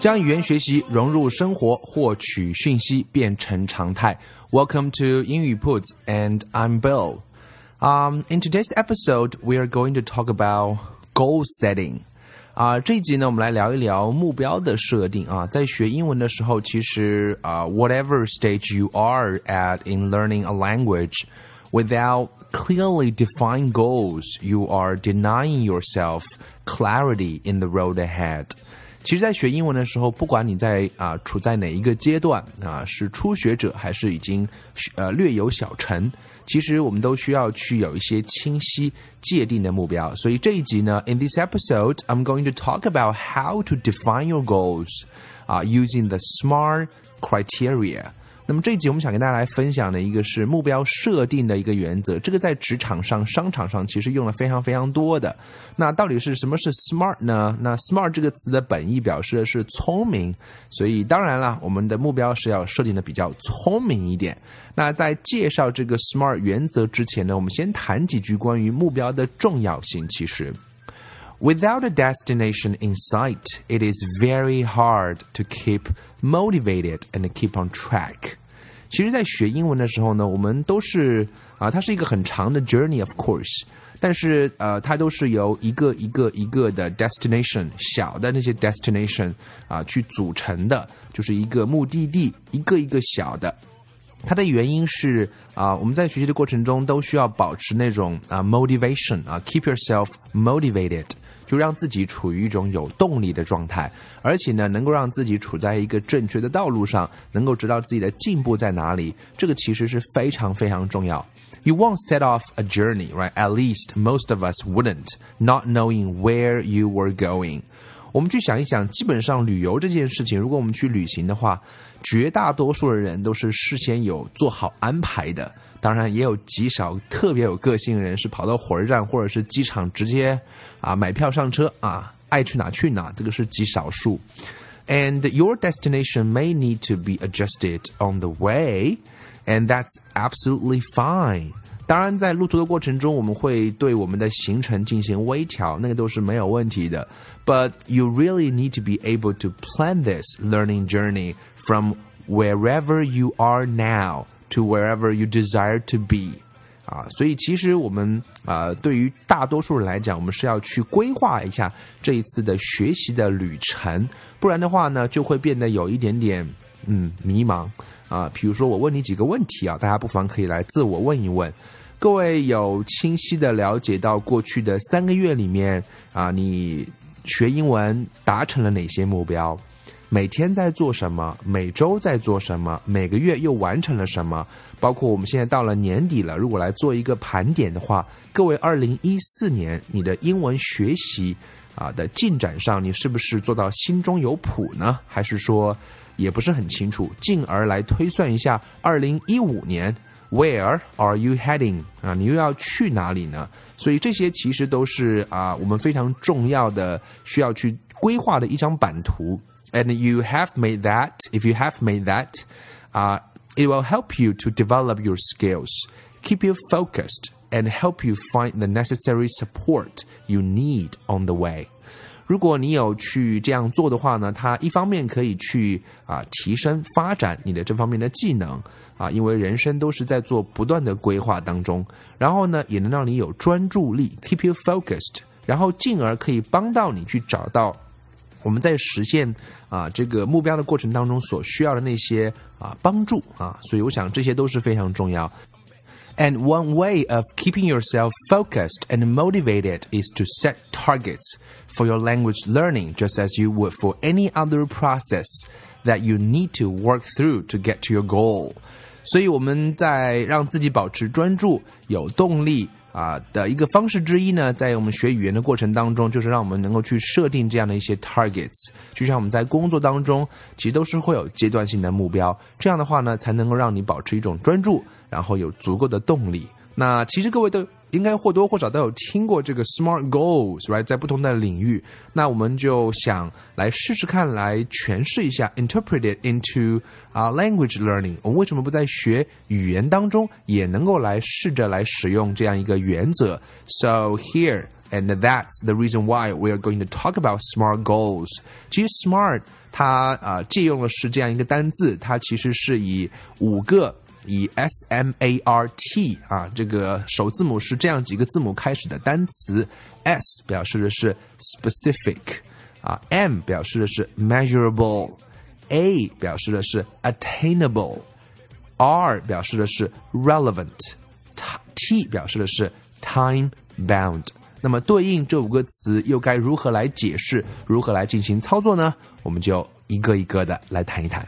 将语言学习融入生活，获取讯息变成常态。Welcome to 英语 Puts, and I'm Bill. Um, in today's episode, we are going to talk about goal setting. 啊，这一集呢，我们来聊一聊目标的设定啊。在学英文的时候，其实啊，whatever stage you are at in learning a language, without clearly defined goals, you are denying yourself clarity in the road ahead. 其实，在学英文的时候，不管你在啊处在哪一个阶段啊，是初学者还是已经呃略有小成，其实我们都需要去有一些清晰界定的目标。所以这一集呢，in this episode, I'm going to talk about how to define your goals, 啊，using the SMART criteria. 那么这一集我们想跟大家来分享的一个是目标设定的一个原则，这个在职场上、商场上其实用了非常非常多的。那到底是什么是 smart 呢？那 smart 这个词的本意表示的是聪明，所以当然了，我们的目标是要设定的比较聪明一点。那在介绍这个 smart 原则之前呢，我们先谈几句关于目标的重要性。其实。Without a destination in sight, it is very hard to keep motivated and keep on track. 其实，在学英文的时候呢，我们都是啊，它是一个很长的 journey，of course，但是呃，它都是由一个一个一个的 destination 小的那些 destination 啊去组成的，就是一个目的地，一个一个小的。它的原因是啊，我们在学习的过程中都需要保持那种啊 motivation 啊，keep yourself motivated。 就让自己处于一种有动力的状态，而且呢，能够让自己处在一个正确的道路上，能够知道自己的进步在哪里，这个其实是非常非常重要。You won't set off a journey, right? At least most of us wouldn't, not knowing where you were going. 我们去想一想，基本上旅游这件事情，如果我们去旅行的话，绝大多数的人都是事先有做好安排的。当然，也有极少特别有个性的人是跑到火车站或者是机场直接啊买票上车啊，爱去哪去哪，这个是极少数。And your destination may need to be adjusted on the way, and that's absolutely fine. 当然，在路途的过程中，我们会对我们的行程进行微调，那个都是没有问题的。But you really need to be able to plan this learning journey from wherever you are now to wherever you desire to be，啊，所以其实我们啊，对于大多数人来讲，我们是要去规划一下这一次的学习的旅程，不然的话呢，就会变得有一点点嗯迷茫啊。比如说，我问你几个问题啊，大家不妨可以来自我问一问。各位有清晰的了解到过去的三个月里面啊，你学英文达成了哪些目标？每天在做什么？每周在做什么？每个月又完成了什么？包括我们现在到了年底了，如果来做一个盘点的话，各位，二零一四年你的英文学习啊的进展上，你是不是做到心中有谱呢？还是说也不是很清楚？进而来推算一下二零一五年 ，Where are you heading？啊，你又要去哪里呢？所以这些其实都是啊我们非常重要的需要去规划的一张版图。and you have made that, if you have made that, uh, it will help you to develop your skills, keep you focused, and help you find the necessary support you need on the way. 如果你有去这样做的话呢，它一方面可以去啊提升发展你的这方面的技能啊，因为人生都是在做不断的规划当中，然后呢也能让你有专注力，keep you focused，然后进而可以帮到你去找到我们在实现啊这个目标的过程当中所需要的那些啊帮助啊，所以我想这些都是非常重要。And one way of keeping yourself focused and motivated is to set targets for your language learning, just as you would for any other process that you need to work through to get to your goal. 所以我们在让自己保持专注、有动力 啊的一个方式之一呢，在我们学语言的过程当中，就是让我们能够去设定这样的一些 targets。就像我们在工作当中，其实都是会有阶段性的目标，这样的话呢，才能够让你保持一种专注，然后有足够的动力。那其实各位都应该或多或少都有听过这个 SMART goals，right？在不同的领域，那我们就想来试试看，来诠释一下，interpret it into 啊 language learning。我们为什么不在学语言当中也能够来试着来使用这样一个原则？So here and that's the reason why we are going to talk about SMART goals。其实 SMART 它啊借用的是这样一个单字，它其实是以五个。以 S M A R T 啊，这个首字母是这样几个字母开始的单词，S 表示的是 specific 啊，M 表示的是 measurable，A 表示的是 attainable，R 表示的是 relevant，T 表示的是 time bound。那么对应这五个词又该如何来解释，如何来进行操作呢？我们就一个一个的来谈一谈。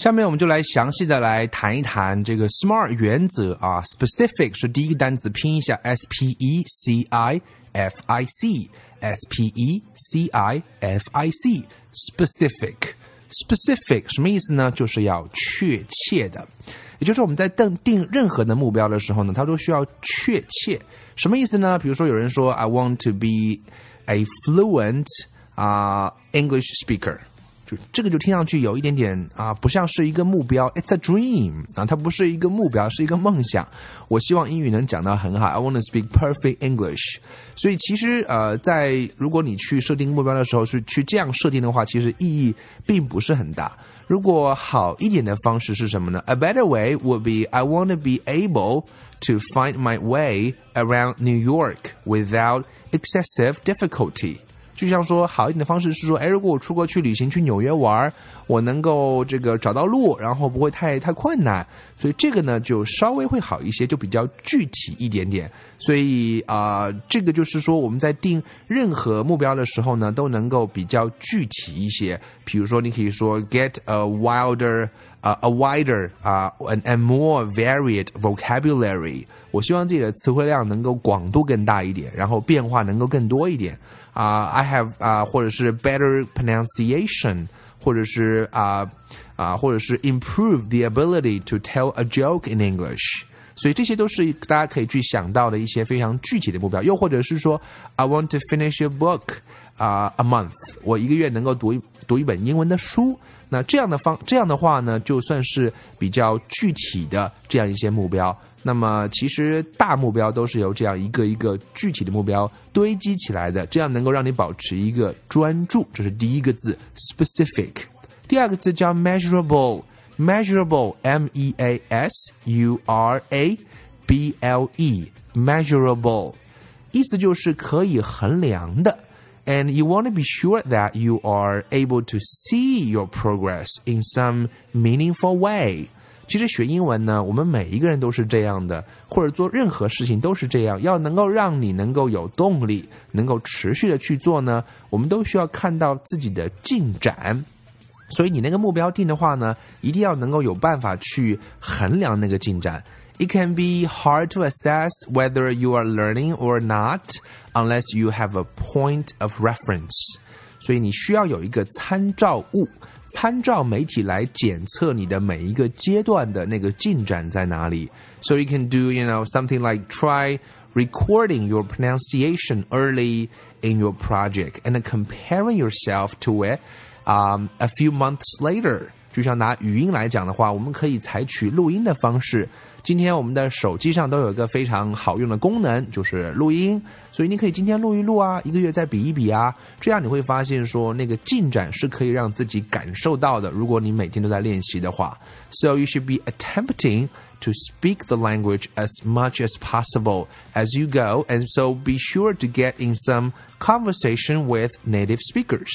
下面我们就来详细的来谈一谈这个 SMART 原则啊，specific 是第一个单词，拼一下 S P E C I F I C，S P E C I F I C，specific，specific 什么意思呢？就是要确切的，也就是我们在定定任何的目标的时候呢，它都需要确切。什么意思呢？比如说有人说 I want to be a fluent 啊 English speaker。这个就听上去有一点点啊，不像是一个目标。It's a dream 啊，它不是一个目标，是一个梦想。我希望英语能讲到很好。I want to speak perfect English。所以其实呃，在如果你去设定目标的时候，是去这样设定的话，其实意义并不是很大。如果好一点的方式是什么呢？A better way would be I want to be able to find my way around New York without excessive difficulty。 就像说好一点的方式是说，哎，如果我出国去旅行，去纽约玩，我能够这个找到路，然后不会太太困难，所以这个呢就稍微会好一些，就比较具体一点点。所以啊，这个就是说我们在定任何目标的时候呢，都能够比较具体一些。比如说，你可以说 get a wilder 啊，a wider 啊，and and more varied vocabulary。我希望自己的词汇量能够广度更大一点，然后变化能够更多一点。啊，I have 啊，或者是 better pronunciation，或者是啊啊，或者是 improve the ability to tell a joke in English。所以这些都是大家可以去想到的一些非常具体的目标。又或者是说，I want to finish a book 啊，a month，我一个月能够读一 读一本英文的书。那这样的方这样的话呢，就算是比较具体的这样一些目标。那么，其实大目标都是由这样一个一个具体的目标堆积起来的，这样能够让你保持一个专注。这是第一个字，specific。第二个字叫 measurable，measurable，m e a s u r a b l e，measurable，意思就是可以衡量的。And you want to be sure that you are able to see your progress in some meaningful way. 其实学英文呢，我们每一个人都是这样的，或者做任何事情都是这样。要能够让你能够有动力，能够持续的去做呢，我们都需要看到自己的进展。所以你那个目标定的话呢，一定要能够有办法去衡量那个进展。It can be hard to assess whether you are learning or not unless you have a point of reference。所以你需要有一个参照物。参照媒体来检测你的每一个阶段的那个进展在哪里。So you can do, you know, something like try recording your pronunciation early in your project and comparing yourself to it 啊、a few months later。就像拿语音来讲的话，我们可以采取录音的方式。 今天我们的手机上都有一个非常好用的功能，就是录音。所以你可以今天录一录啊，一个月再比一比啊，这样你会发现说那个进展是可以让自己感受到的。如果你每天都在练习的话，so you should be attempting to speak the language as much as possible as you go, and so be sure to get in some conversation with native speakers.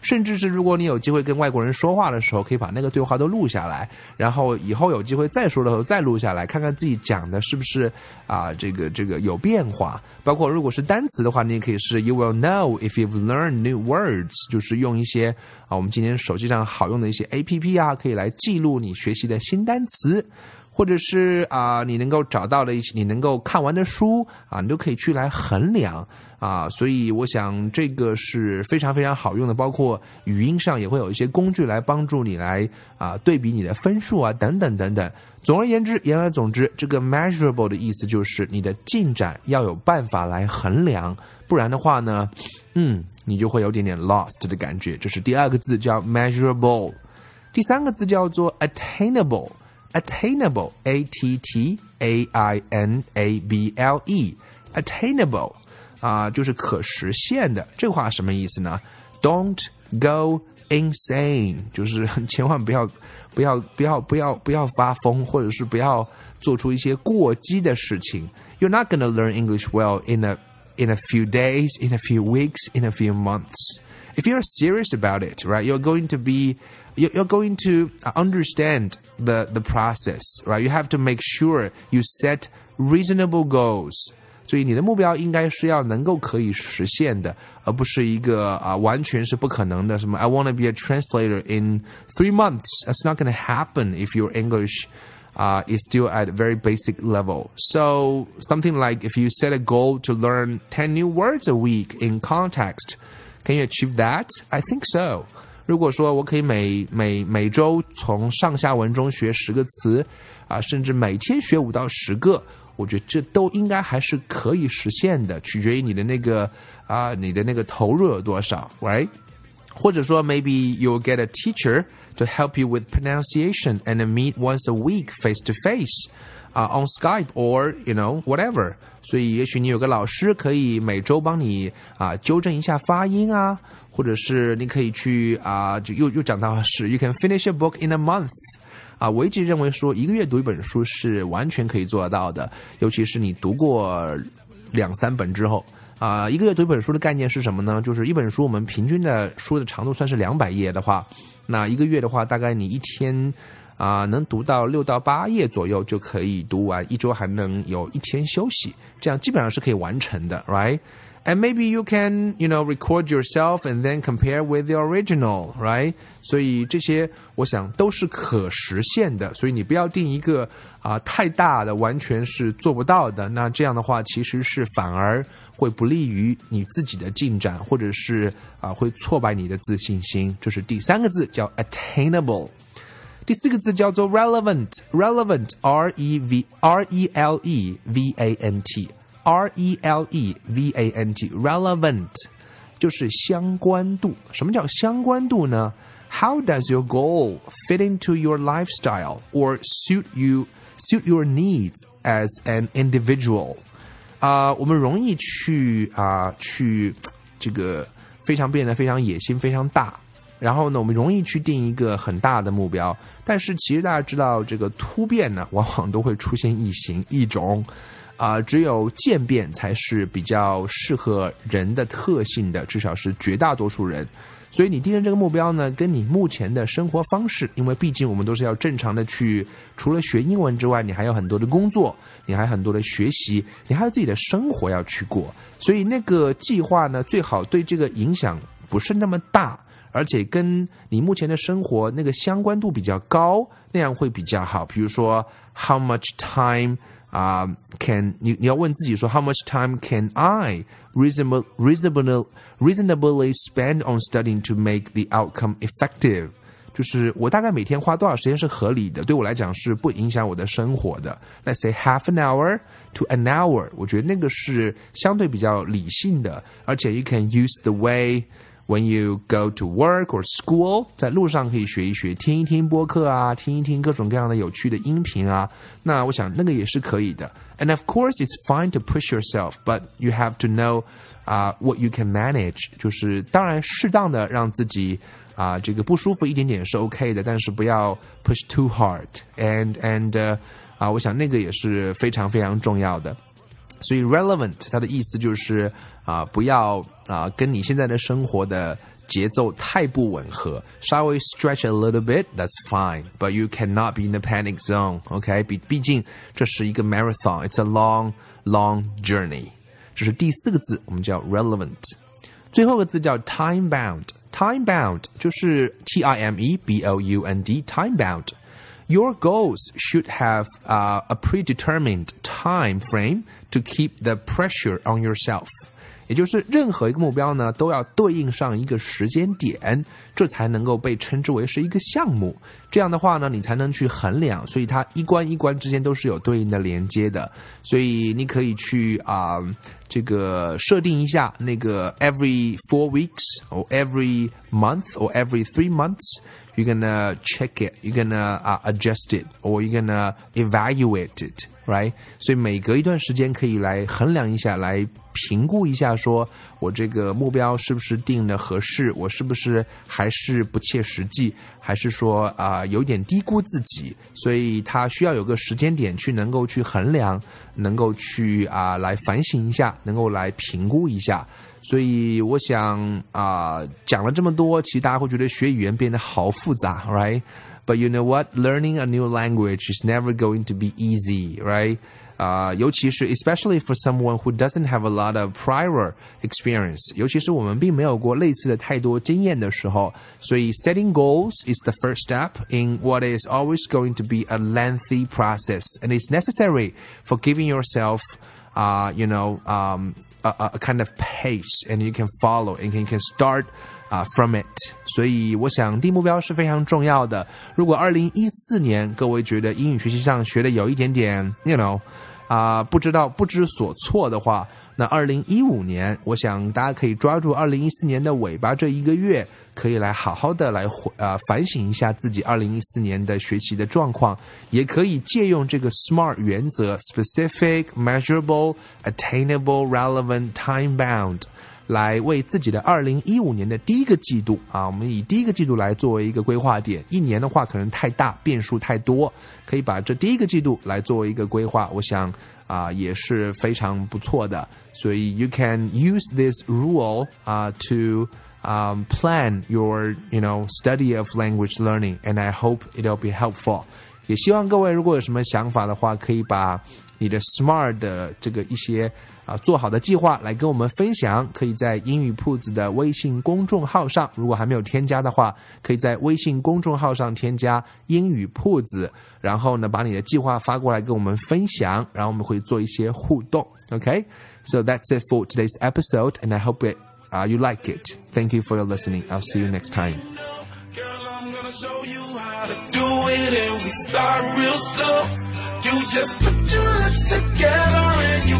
甚至是如果你有机会跟外国人说话的时候，可以把那个对话都录下来，然后以后有机会再说的时候再录下来，看看自己讲的是不是啊这个这个有变化。包括如果是单词的话，你也可以是 You will know if you've learned new words，就是用一些啊我们今天手机上好用的一些 A P P 啊，可以来记录你学习的新单词。或者是啊，你能够找到的一些，你能够看完的书啊，你都可以去来衡量啊。所以我想这个是非常非常好用的，包括语音上也会有一些工具来帮助你来啊对比你的分数啊等等等等。总而言之，言而总之，这个 measurable 的意思就是你的进展要有办法来衡量，不然的话呢，嗯，你就会有点点 lost 的感觉。这是第二个字叫 measurable，第三个字叫做 attainable。attainable, a t t a i n a b l e, attainable 啊，就是可实现的。这话什么意思呢？Don't go insane，就是千万不要不要不要不要不要发疯，或者是不要做出一些过激的事情。You're not going to learn English well in a in a few days, in a few weeks, in a few months. If you're serious about it, right, you're going to be you're going to understand the the process, right? You have to make sure you set reasonable goals. 所以你的目标应该是要能够可以实现的，而不是一个啊完全是不可能的。什么 I want to be a translator in three months. That's not going to happen if your English uh, is still at a very basic level. So something like if you set a goal to learn 10 new words a week in context, can you achieve that? I think so. 如果说我可以每每每周从上下文中学十个词，啊，甚至每天学五到十个，我觉得这都应该还是可以实现的，取决于你的那个啊，你的那个投入有多少，right？或者说，maybe you get a teacher to help you with pronunciation and meet once a week face to face，啊，on Skype or you know whatever。所以，也许你有个老师可以每周帮你啊纠正一下发音啊。或者是你可以去啊，就又又讲到是，you can finish a book in a month，啊，我一直认为说一个月读一本书是完全可以做得到的，尤其是你读过两三本之后，啊，一个月读一本书的概念是什么呢？就是一本书我们平均的书的长度算是两百页的话，那一个月的话，大概你一天啊能读到六到八页左右就可以读完，一周还能有一天休息，这样基本上是可以完成的，right？，right？and maybe you can you know record yourself and then compare with the original right 所以这些我想都是可实现的所以你不要定一个啊、呃、太大的完全是做不到的那这样的话其实是反而会不利于你自己的进展或者是啊、呃、会挫败你的自信心这是第三个字叫 attainable 第四个字叫做 relevant，relevant r e v r e l e v a n t R E L E V A N T relevant 就是相关度。什么叫相关度呢？How does your goal fit into your lifestyle or suit you suit your needs as an individual？啊、我们容易去啊、去这个非常变得非常野心非常大，然后呢，我们容易去定一个很大的目标，但是其实大家知道，这个突变呢，往往都会出现异形异种。啊、只有渐变才是比较适合人的特性的，至少是绝大多数人。所以你定的这个目标呢，跟你目前的生活方式，因为毕竟我们都是要正常的去，除了学英文之外，你还有很多的工作，你还有很多的学习，你还有自己的生活要去过。所以那个计划呢，最好对这个影响不是那么大，而且跟你目前的生活那个相关度比较高，那样会比较好。比如说，How much time？啊、uh,，can 你你要问自己说，How much time can I reasonable reasonable reasonably spend on studying to make the outcome effective？就是我大概每天花多少时间是合理的，对我来讲是不影响我的生活的。Let's say half an hour to an hour，我觉得那个是相对比较理性的，而且 you can use the way when you go to work or school，在路上可以学一学，听一听播客啊，听一听各种各样的有趣的音频啊。那我想那个也是可以的。And of course, it's fine to push yourself, but you have to know 啊、uh, what you can manage。就是当然适当的让自己啊、uh, 这个不舒服一点点是 OK 的，但是不要 push too hard。And and 啊、uh,，我想那个也是非常非常重要的。 所以 relevant 它的意思就是啊、呃，不要啊、呃、跟你现在的生活的节奏太不吻合，稍微 stretch a little bit，that's fine，but you cannot be in the panic zone，OK？、Okay? 毕毕竟这是一个 marathon，it's a long long journey。这是第四个字，我们叫 relevant。最后一个字叫 time bound。time bound 就是 T I M E B O U N D，time bound。Your goals should have uh, a predetermined time frame to keep the pressure on yourself. 也就是任何一个目标呢，都要对应上一个时间点，这才能够被称之为是一个项目。这样的话呢，你才能去衡量，所以它一关一关之间都是有对应的连接的。所以你可以去啊、呃，这个设定一下那个 every four weeks or every month or every three months。you're gonna check it, you're gonna uh, adjust it, or you're gonna evaluate it, Right? 所以每隔一段时间可以来衡量一下，来评估一下，说我这个目标是不是定的合适，我是不是还是不切实际，还是说啊、有点低估自己？所以他需要有个时间点去能够去衡量，能够去啊、来反省一下，能够来评估一下。所以我想啊、讲了这么多，其实大家会觉得学语言变得好复杂，right? But you know what? Learning a new language is never going to be easy, right? 啊、呃，尤其是 especially for someone who doesn't have a lot of prior experience，尤其是我们并没有过类似的太多经验的时候，所以 setting goals is the first step in what is always going to be a lengthy process, and it's necessary for giving yourself, uh, you know, um, a, a kind of pace, and you can follow, and you can start. 啊、，from it，所以我想定目标是非常重要的。如果二零一四年各位觉得英语学习上学的有一点点，you know，啊、不知道不知所措的话，那二零一五年，我想大家可以抓住二零一四年的尾巴这一个月，可以来好好的来呃反省一下自己二零一四年的学习的状况，也可以借用这个 SMART 原则：specific, measurable, attainable, relevant, time bound。来为自己的二零一五年的第一个季度啊，我们以第一个季度来作为一个规划点。一年的话可能太大，变数太多，可以把这第一个季度来作为一个规划。我想啊也是非常不错的。所以 you can use this rule 啊 to um plan your you know study of language learning, and I hope it'll be helpful. 也希望各位如果有什么想法的话，可以把你的 SMART 的这个一些啊做好的计划来跟我们分享，可以在英语铺子的微信公众号上，如果还没有添加的话，可以在微信公众号上添加英语铺子，然后呢把你的计划发过来跟我们分享，然后我们会做一些互动。Okay, so that's it for today's episode, and I hope it uh, you like it. Thank you for your listening. I'll see you next time. show you how to do it and we start real slow. You just put your lips together and you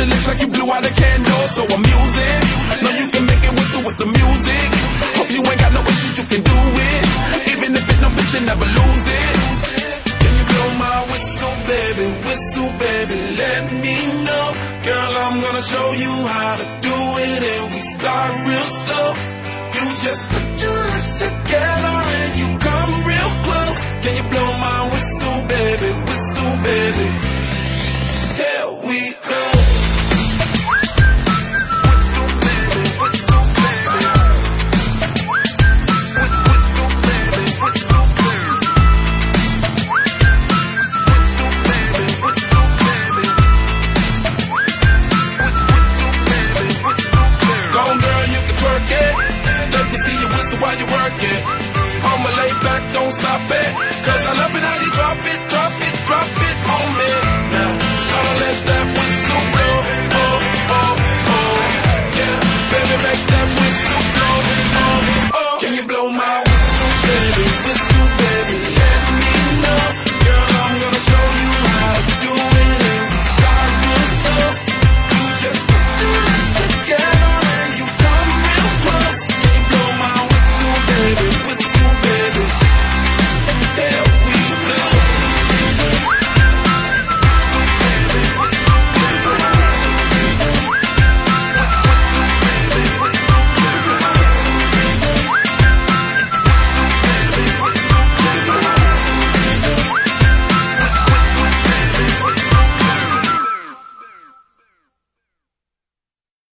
to lips like you blew out a candle. So I'm